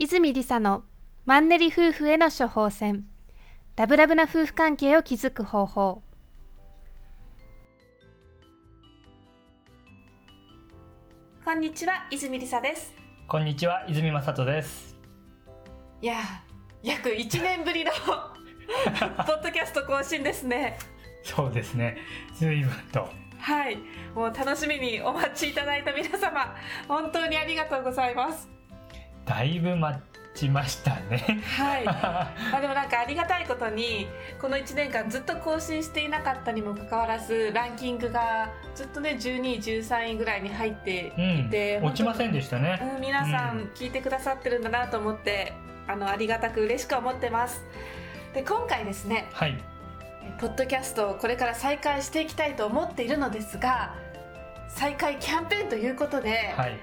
泉理沙のマンネリ夫婦への処方箋。ラブラブな夫婦関係を築く方法。こんにちは泉理沙です。こんにちは泉正人です。いや約1年ぶりの ポッドキャスト更新ですね。そうですね。随分と。はい。もう楽しみにお待ちいただいた皆様本当にありがとうございますだいぶ待ちましたね。はい。まあでもなんかありがたいことにこの1年間ずっと更新していなかったにもかかわらずランキングがずっとね12位13位ぐらいに入っていて、うん、落ちませんでしたね、うん、皆さん。聞いてくださってるんだなと思って、あのありがたく嬉しく思ってます。で今回ですねはい。ポッドキャストをこれから再開していきたいと思っているのですが再開キャンペーンということで、はい。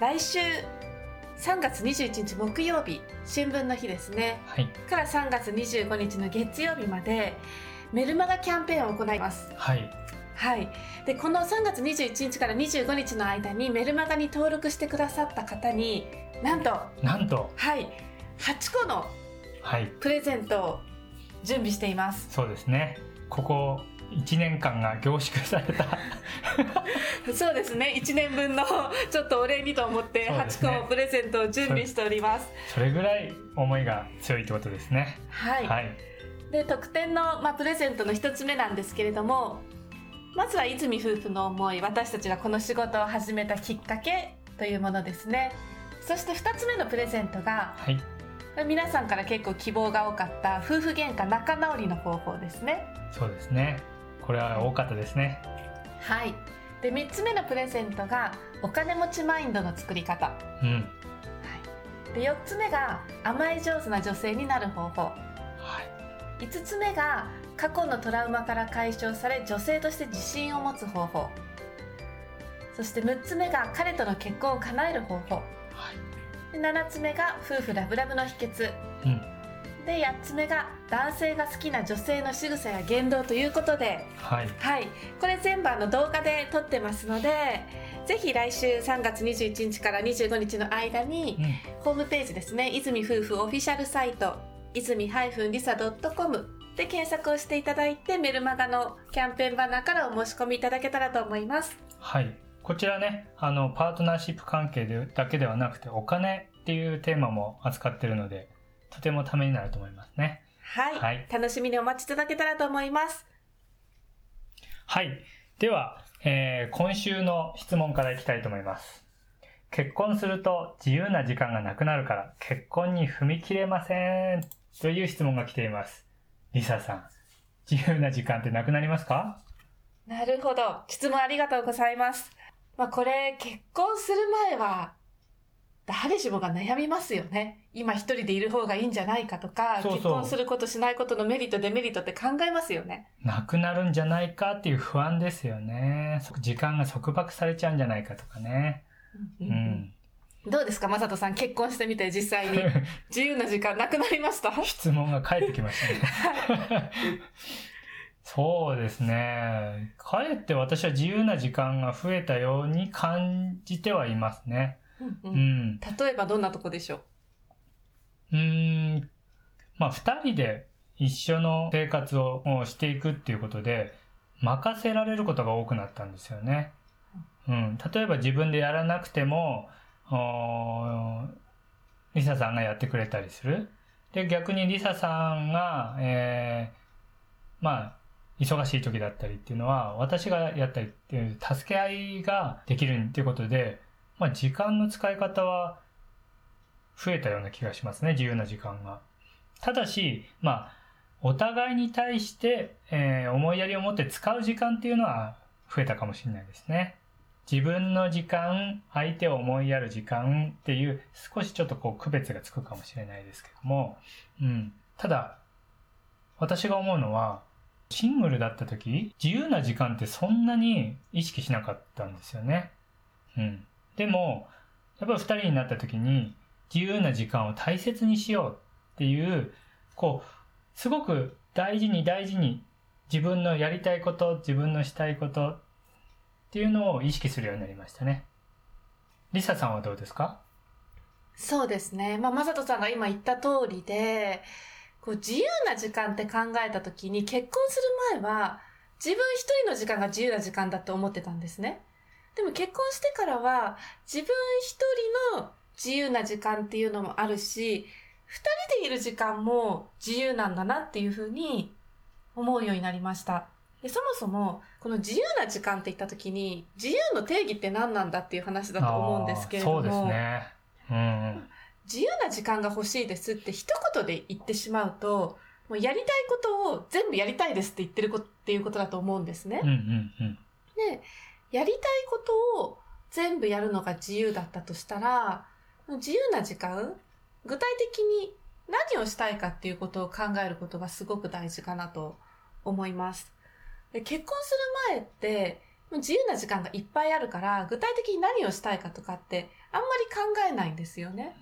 来週3月21日木曜日新聞の日ですね。はい。から3月25日の月曜日までメルマガキャンペーンを行います。はい。はい。でこの3月21日から25日の間にメルマガに登録してくださった方になんとなんと。はい。8個のはい。プレゼントを準備しています。そうですね。ここ1年間が凝縮された。そうですね。1年分のちょっとお礼にと思って8そうですね。個プレゼントを準備しております。それぐらい思いが強いってことですね。はい、はい。で特典の、まあ、プレゼントの一つ目なんですけれどもまずは泉夫婦の思い私たちがこの仕事を始めたきっかけというものですね。そして2つ目のプレゼントがはい。皆さんから結構希望が多かった夫婦喧嘩仲直りの方法ですね。そうですねこれは多かったですね。はい。で3つ目のプレゼントがお金持ちマインドの作り方。うん。で4つ目が甘え上手な女性になる方法。はい。5つ目が過去のトラウマから解消され女性として自信を持つ方法。そして6つ目が彼との結婚を叶える方法。はい。で7つ目が夫婦ラブラブの秘訣。うん。で8つ目が男性が好きな女性の仕草や言動ということではいはいこれ全部あの動画で撮ってますのでぜひ来週3月21日から25日の間にうんホームページですね泉夫婦オフィシャルサイト泉りさ .com で検索をしていただいてメルマガのキャンペーンバナーからお申し込みいただけたらと思いますはい。こちらね、あの、パートナーシップ関係でだけではなくて、お金っていうテーマも扱ってるので、とてもためになると思いますね。はい、はい。楽しみにお待ちいただけたらと思います。はい。では、えー今週の質問からいきたいと思います。結婚すると自由な時間がなくなるから結婚に踏み切れません。という質問が来ています。リサさん、自由な時間ってなくなりますか？なるほど。質問ありがとうございます。まあこれ結婚する前は誰しもが悩みますよね今一人でいる方がいいんじゃないかとかそうそう結婚することしないことのメリットデメリットって考えますよねなくなるんじゃないかっていう不安ですよね。そ時間が束縛されちゃうんじゃないかとかね。ううんん。どうですか、まさとさん、結婚してみて実際に 自由な時間なくなりました？質問が返ってきましたね。そうですね。かえって私は自由な時間が増えたように感じてはいますね。うんううんん。例えばどんなとこでしょう？うーん。まあ、二人で一緒の生活をしていくっていうことで、任せられることが多くなったんですよね。うん。例えば自分でやらなくても、リサさんがやってくれたりする。で、逆にリサさんが、えーまあ、忙しい時だったりっていうのは、私がやったりっていう助け合いができるっていうことで、まあ、時間の使い方は増えたような気がしますね、自由な時間が。ただし、まあ、お互いに対して、えー思いやりを持って使う時間っていうのは増えたかもしれないですね。自分の時間、相手を思いやる時間っていう少しちょっとこう区別がつくかもしれないですけども、うん。ただ、私が思うのは、シングルだった時、自由な時間ってそんなに意識しなかったんですよね。うん。でも、やっぱり二人になった時に、自由な時間を大切にしようっていう、こう、すごく大事に大事に自分のやりたいこと、自分のしたいことっていうのを意識するようになりましたね。リサさんはどうですか？そうですね。まあ、まさとさんが今言った通りで、こう自由な時間って考えた時に結婚する前は自分一人の時間が自由な時間だって思ってたんですね。でも結婚してからは自分一人の自由な時間っていうのもあるし、二人でいる時間も自由なんだなっていうふうに思うようになりました。でそもそも、この自由な時間って言った時に、自由の定義って何なんだっていう話だと思うんですけれども、そうですね。うん。自由な時間が欲しいですって一言で言ってしまうと、もうやりたいことを全部やりたいですって言ってることっていうことだと思うんですね。うんうんうん。で、やりたいことを全部やるのが自由だったとしたら、自由な時間、具体的に何をしたいかっていうことを考えることがすごく大事かなと思います。で結婚する前って、自由な時間がいっぱいあるから、具体的に何をしたいかとかってあんまり考えないんですよね。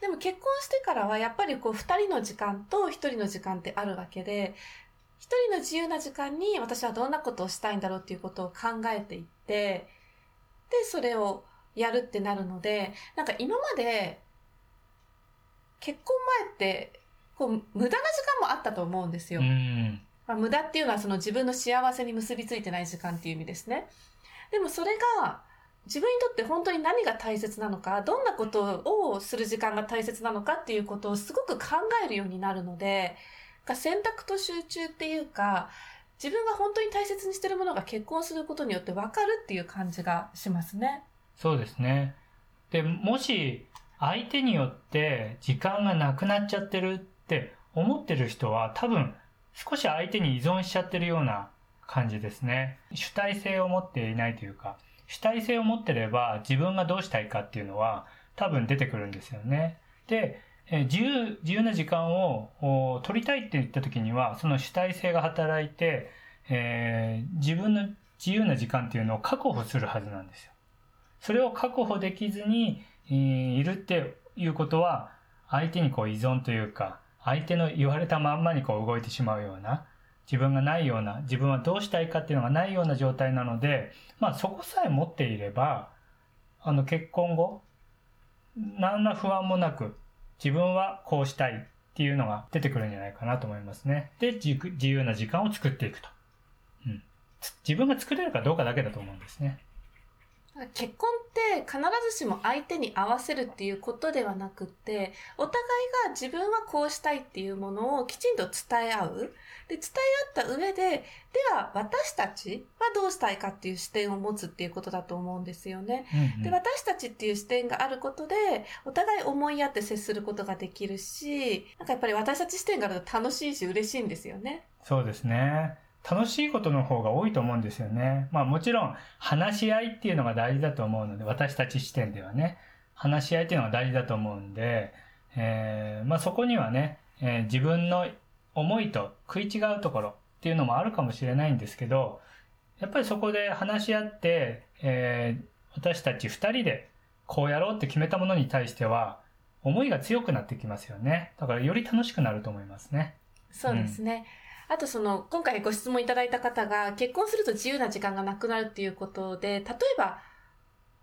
でも結婚してからはやっぱりこう二人の時間と一人の時間ってあるわけで、一人の自由な時間に私はどんなことをしたいんだろうっていうことを考えていって、で、それをやるってなるので、なんか今まで結婚前って、こう、無駄な時間もあったと思うんですよ。うん。まあ、無駄っていうのはその自分の幸せに結びついてない時間っていう意味ですね。でもそれが自分にとって本当に何が大切なのか、どんなことをする時間が大切なのかっていうことをすごく考えるようになるので、が選択と集中っていうか、自分が本当に大切にしてるものが結婚することによって分かるっていう感じがしますね。そうですね。で、もし相手によって時間がなくなっちゃってるって思ってる人は多分少し相手に依存しちゃってるような感じですね。主体性を持っていないというか、主体性を持ってれば自分がどうしたいかっていうのは多分出てくるんですよね。で、え自由、自由な時間を取りたいって言った時には、その主体性が働いて、えー自分の自由な時間っていうのを確保するはずなんですよ。それを確保できずに、えーいるっていうことは、相手にこう依存というか、相手の言われたまんまにこう動いてしまうような、自分がないような、自分はどうしたいかっていうのがないような状態なので、まあそこさえ持っていれば、あの結婚後、何ら不安もなく、自分はこうしたいっていうのが出てくるんじゃないかなと思いますね。で、自由な時間を作っていくと。うん。自分が作れるかどうかだけだと思うんですね。結婚って必ずしも相手に合わせるっていうことではなくって、お互いが自分はこうしたいっていうものをきちんと伝え合う。で、伝え合った上で、では私たちはどうしたいかっていう視点を持つっていうことだと思うんですよね。うんうんで、私たちっていう視点があることで、お互い思いやって接することができるし、なんかやっぱり私たち視点があると楽しいし嬉しいんですよね。そうですね。楽しいことの方が多いと思うんですよね。まあもちろん話し合いっていうのが大事だと思うので、私たち視点ではね、話し合いっていうのが大事だと思うんで、えーまあそこにはね、えー自分の思いと食い違うところっていうのもあるかもしれないんですけど、やっぱりそこで話し合って、えー私たち二人でこうやろうって決めたものに対しては、思いが強くなってきますよね。だからより楽しくなると思いますね。そうですね。あとその、今回ご質問いただいた方が、結婚すると自由な時間がなくなるっていうことで、例えば、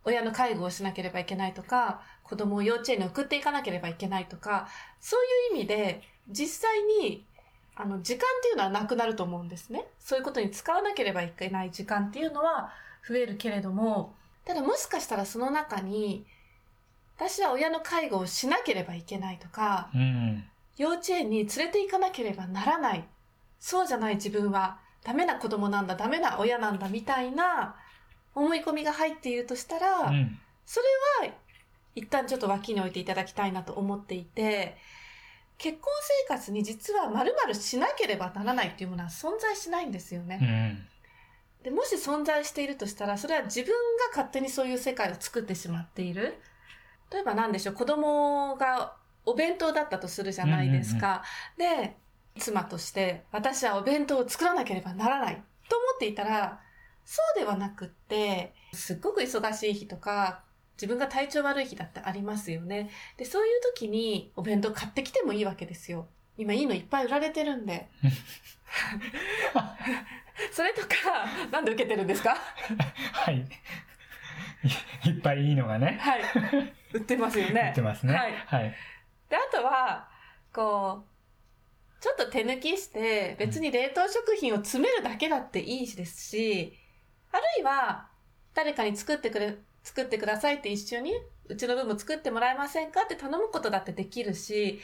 親の介護をしなければいけないとか、子供を幼稚園に送っていかなければいけないとか、そういう意味で、実際に、あの、時間っていうのはなくなると思うんですね。そういうことに使わなければいけない時間っていうのは増えるけれども、ただもしかしたらその中に、私は親の介護をしなければいけないとか、うん。幼稚園に連れて行かなければならない。そうじゃない自分はダメな子供なんだ、ダメな親なんだみたいな思い込みが入っているとしたら、うん。それは一旦ちょっと脇に置いていただきたいなと思っていて、結婚生活に実は〇〇しなければならないっていうものは存在しないんですよね。うん。でもし存在しているとしたら、それは自分が勝手にそういう世界を作ってしまっている。例えば何でしょう、子供がお弁当だったとするじゃないですか。で、妻として私はお弁当を作らなければならないと思っていたら、そうではなくって、すっごく忙しい日とか、自分が体調悪い日だってありますよね。で、そういう時にお弁当買ってきてもいいわけですよ。今いいのいっぱい売られてるんで。それとか、なんで受けてるんですか？はい。いっぱいいいのがね。はい。売ってますよね。売ってますね。はいはい。で、あとは、こう、ちょっと手抜きして、別に冷凍食品を詰めるだけだっていいですし、あるいは、誰かに作ってくれ、作ってくださいって一緒に、うちの分も作ってもらえませんかって頼むことだってできるし、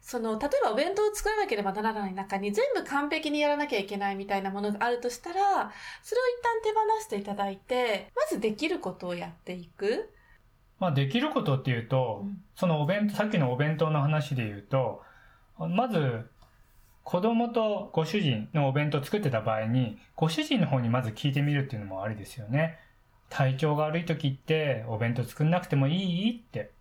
その、例えばお弁当を作らなければならない中に全部完璧にやらなきゃいけないみたいなものがあるとしたら、それを一旦手放していただいて、まずできることをやっていく。まあ、できることっていうと、うんそのお弁当、さっきのお弁当の話で言うと、まず、子供とご主人のお弁当を作ってた場合に、ご主人の方にまず聞いてみるっていうのもありですよね。体調が悪い時って、お弁当作んなくてもいいって。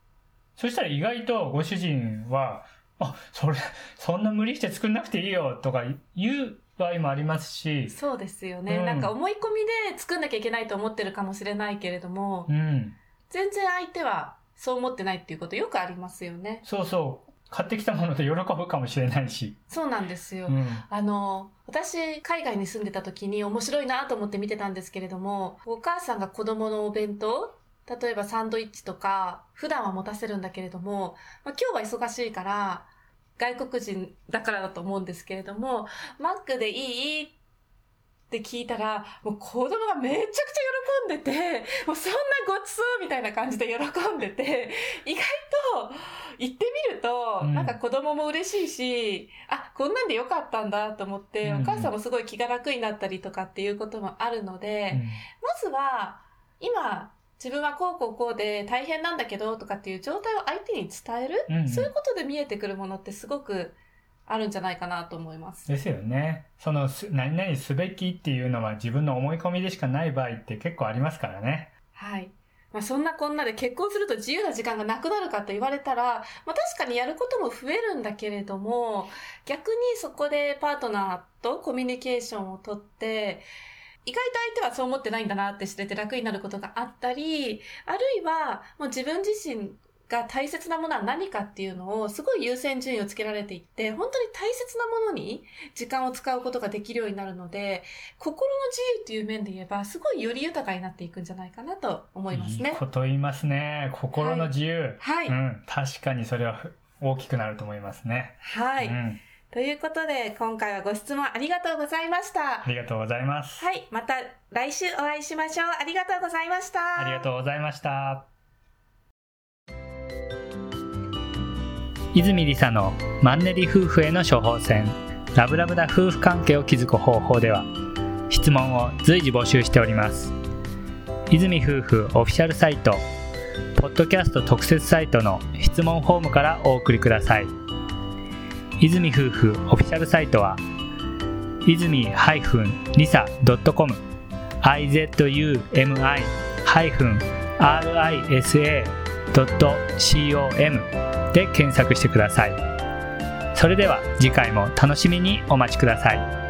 そしたら意外とご主人は、あ、それ、そんな無理して作んなくていいよとか言う場合もありますし、そうですよね。うんなんか思い込みで作んなきゃいけないと思ってるかもしれないけれども、うん。全然相手はそう思ってないっていうことよくありますよね。そうそう。買ってきたもので喜ぶかもしれないし。そうなんですよ。うん。あの、私、海外に住んでた時に面白いなと思って見てたんですけれども、お母さんが子供のお弁当例えばサンドイッチとか、普段は持たせるんだけれども、まあ、今日は忙しいから、外国人だからだと思うんですけれども、マックでいい？って聞いたら、もう子供がめちゃくちゃ喜んでて、もうそんなごちそうみたいな感じで喜んでて、意外と行ってみると、うんなんか子供も嬉しいし、あ、こんなんでよかったんだと思って、うんお母さんもすごい気が楽になったりとかっていうこともあるので、うんまずは、今、自分はこうこうこうで大変なんだけどとかっていう状態を相手に伝える、うんうんそういうことで見えてくるものってすごくあるんじゃないかなと思います。ですよね。そのす、何々すべきっていうのは自分の思い込みでしかない場合って結構ありますからね。はい。まあ、そんなこんなで結婚すると自由な時間がなくなるかと言われたら、まあ、確かにやることも増えるんだけれども、逆にそこでパートナーとコミュニケーションをとって、意外と相手はそう思ってないんだなって知れて楽になることがあったり、あるいはもう自分自身が大切なものは何かっていうのをすごい優先順位をつけられていって、本当に大切なものに時間を使うことができるようになるので、心の自由っていう面で言えば、すごいより豊かになっていくんじゃないかなと思いますね。いいこと言いますね。心の自由。はい。うん。確かにそれはふ大きくなると思いますね。はい、うん。ということで、今回はご質問ありがとうございましたあ。りがとうございます。はい。また来週お会いしましょう。ありがとうございました。ありがとうございました。泉理沙のマンネリ夫婦への処方箋。ラブラブな夫婦関係を築く方法では質問を随時募集しております。泉夫婦オフィシャルサイトポッドキャスト特設サイトの質問フォームからお送りください。泉夫婦オフィシャルサイトは泉 -lisa.com izumi-risa.com で検索してください。それでは次回も楽しみにお待ちください。